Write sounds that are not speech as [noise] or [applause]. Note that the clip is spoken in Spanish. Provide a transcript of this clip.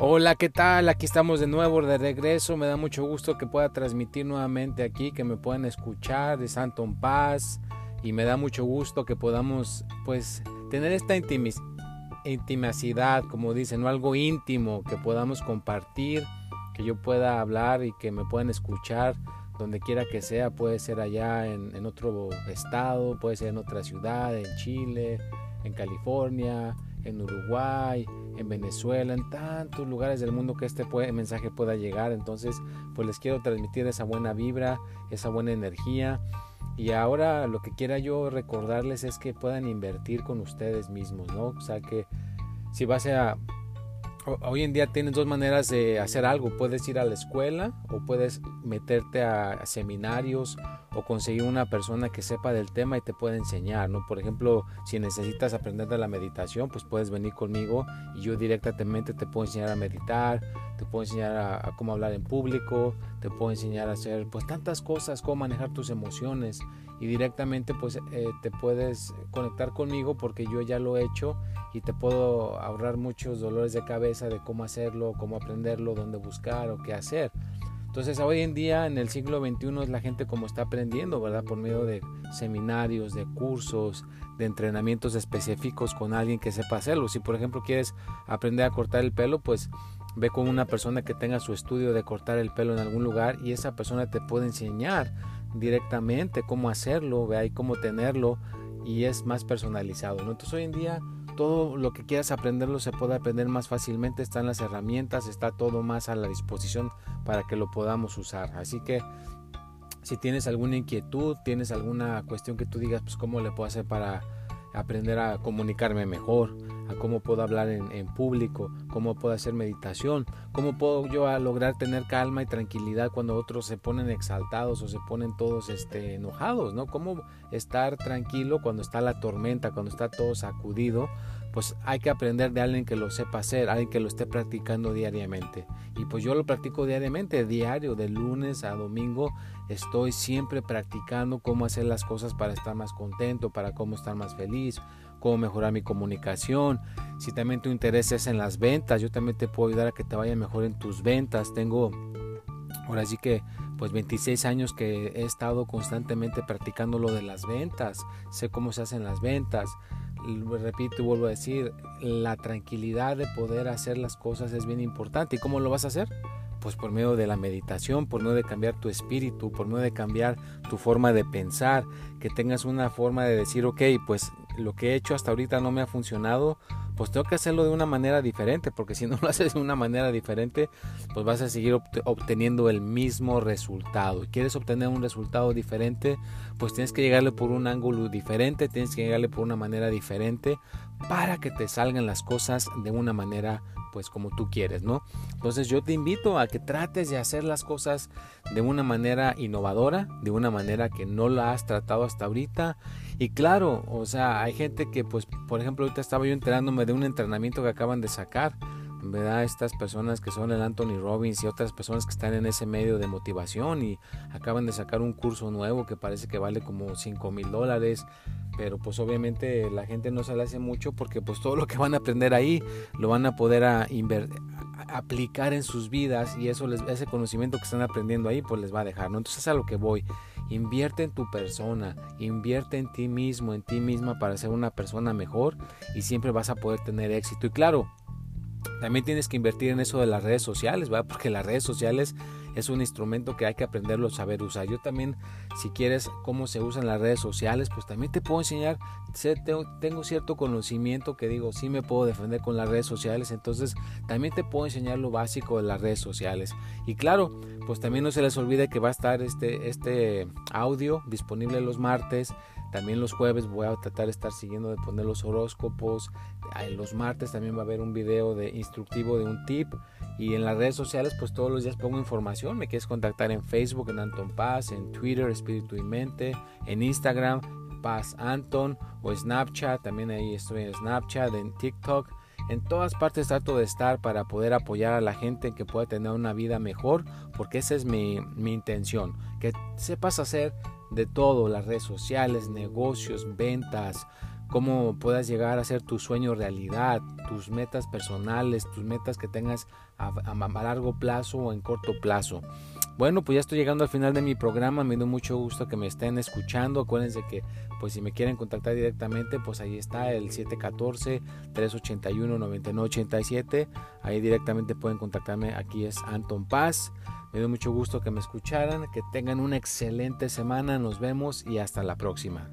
Hola, ¿qué tal? Aquí estamos de nuevo, de regreso. Me da mucho gusto que pueda transmitir nuevamente aquí, que me puedan escuchar de Santo en Paz. Y me da mucho gusto que podamos, pues, tener esta intimidad, como dicen, ¿no? algo íntimo, que podamos compartir, que yo pueda hablar y que me puedan escuchar donde quiera que sea. Puede ser allá en, en otro estado, puede ser en otra ciudad, en Chile, en California, en Uruguay, en Venezuela, en tantos lugares del mundo que este mensaje pueda llegar. Entonces, pues les quiero transmitir esa buena vibra, esa buena energía. Y ahora lo que quiera yo recordarles es que puedan invertir con ustedes mismos, ¿no? O sea que si vas a hoy en día tienes dos maneras de hacer algo. Puedes ir a la escuela o puedes meterte a, seminarios o conseguir una persona que sepa del tema y te pueda enseñar, ¿no? Por ejemplo, si necesitas aprender de la meditación, pues puedes venir conmigo y yo directamente te puedo enseñar a meditar, te puedo enseñar a, cómo hablar en público, te puedo enseñar a hacer pues tantas cosas, cómo manejar tus emociones y directamente pues eh, te puedes conectar conmigo porque yo ya lo he hecho y te puedo ahorrar muchos dolores de cabeza de cómo hacerlo, cómo aprenderlo, dónde buscar o qué hacer. Entonces hoy en día en el siglo XXI es la gente como está aprendiendo, ¿verdad? Por medio de seminarios, de cursos, de entrenamientos específicos con alguien que sepa hacerlo. Si por ejemplo quieres aprender a cortar el pelo, pues ve con una persona que tenga su estudio de cortar el pelo en algún lugar y esa persona te puede enseñar directamente cómo hacerlo, ve ahí cómo tenerlo y es más personalizado. ¿no? Entonces hoy en día todo lo que quieras aprenderlo se puede aprender más fácilmente, están las herramientas, está todo más a la disposición para que lo podamos usar. Así que si tienes alguna inquietud, tienes alguna cuestión que tú digas, pues cómo le puedo hacer para aprender a comunicarme mejor, a cómo puedo hablar en, público, cómo puedo hacer meditación, cómo puedo yo lograr tener calma y tranquilidad cuando otros se ponen exaltados o se ponen todos este, enojados, ¿no? Cómo estar tranquilo cuando está la tormenta, cuando está todo sacudido, pues hay que aprender de alguien que lo sepa hacer, alguien que lo esté practicando diariamente. Y pues yo lo practico diariamente, diario, de lunes a domingo, estoy siempre practicando cómo hacer las cosas para estar más contento, para cómo estar más feliz, cómo mejorar mi comunicación. Si también tu interés es en las ventas, yo también te puedo ayudar a que te vaya mejor en tus ventas. Tengo, ahora sí que, pues 26 años que he estado constantemente practicando lo de las ventas. Sé cómo se hacen las ventas. Repito y vuelvo a decir, la tranquilidad de poder hacer las cosas es bien importante. ¿Y cómo lo vas a hacer? pues por medio de la meditación, por medio de cambiar tu espíritu, por medio de cambiar tu forma de pensar, que tengas una forma de decir, ok, pues lo que he hecho hasta ahorita no me ha funcionado, pues tengo que hacerlo de una manera diferente, porque si no [laughs] lo haces de una manera diferente, pues vas a seguir obteniendo el mismo resultado. Y quieres obtener un resultado diferente, pues tienes que llegarle por un ángulo diferente, tienes que llegarle por una manera diferente para que te salgan las cosas de una manera pues como tú quieres, ¿no? Entonces yo te invito a que trates de hacer las cosas de una manera innovadora, de una manera que no la has tratado hasta ahorita. Y claro, o sea, hay gente que pues, por ejemplo, ahorita estaba yo enterándome de un entrenamiento que acaban de sacar ¿verdad? Estas personas que son el Anthony Robbins y otras personas que están en ese medio de motivación y acaban de sacar un curso nuevo que parece que vale como 5 mil dólares, pero pues obviamente la gente no se le hace mucho porque pues todo lo que van a aprender ahí lo van a poder aplicar en sus vidas y eso les, ese conocimiento que están aprendiendo ahí pues les va a dejar, ¿no? Entonces a lo que voy, invierte en tu persona, invierte en ti mismo, en ti misma para ser una persona mejor y siempre vas a poder tener éxito. Y claro, también tienes que invertir en eso de las redes sociales. Porque las redes sociales es un instrumento que hay que aprenderlo a saber usar. Yo también, si quieres cómo se usan las redes sociales, pues también te puedo enseñar. Tengo cierto conocimiento que digo, sí me puedo defender con las redes sociales, entonces también te puedo enseñar lo básico de las redes sociales. Y claro, pues también no se les olvide que va a estar este, este audio disponible los martes también los jueves voy a tratar de estar siguiendo de poner los horóscopos. Los martes también va a haber un video de instructivo de un tip. Y en las redes sociales pues todos los días pongo información. Me quieres contactar en Facebook, en Anton Paz, en Twitter, Espíritu y Mente, en Instagram, Paz Anton o Snapchat. También ahí estoy en Snapchat, en TikTok. En todas partes trato de estar para poder apoyar a la gente que pueda tener una vida mejor, porque esa es mi, mi intención, que sepas hacer de todo, las redes sociales, negocios, ventas, cómo puedas llegar a hacer tu sueño realidad, tus metas personales, tus metas que tengas a, largo plazo o en corto plazo. Bueno, pues ya estoy llegando al final de mi programa, me da mucho gusto que me estén escuchando. Acuérdense que pues si me quieren contactar directamente, pues ahí está el 714-381-9987. Ahí directamente pueden contactarme. Aquí es Anton Paz. Me dio mucho gusto que me escucharan, que tengan una excelente semana, nos vemos y hasta la próxima.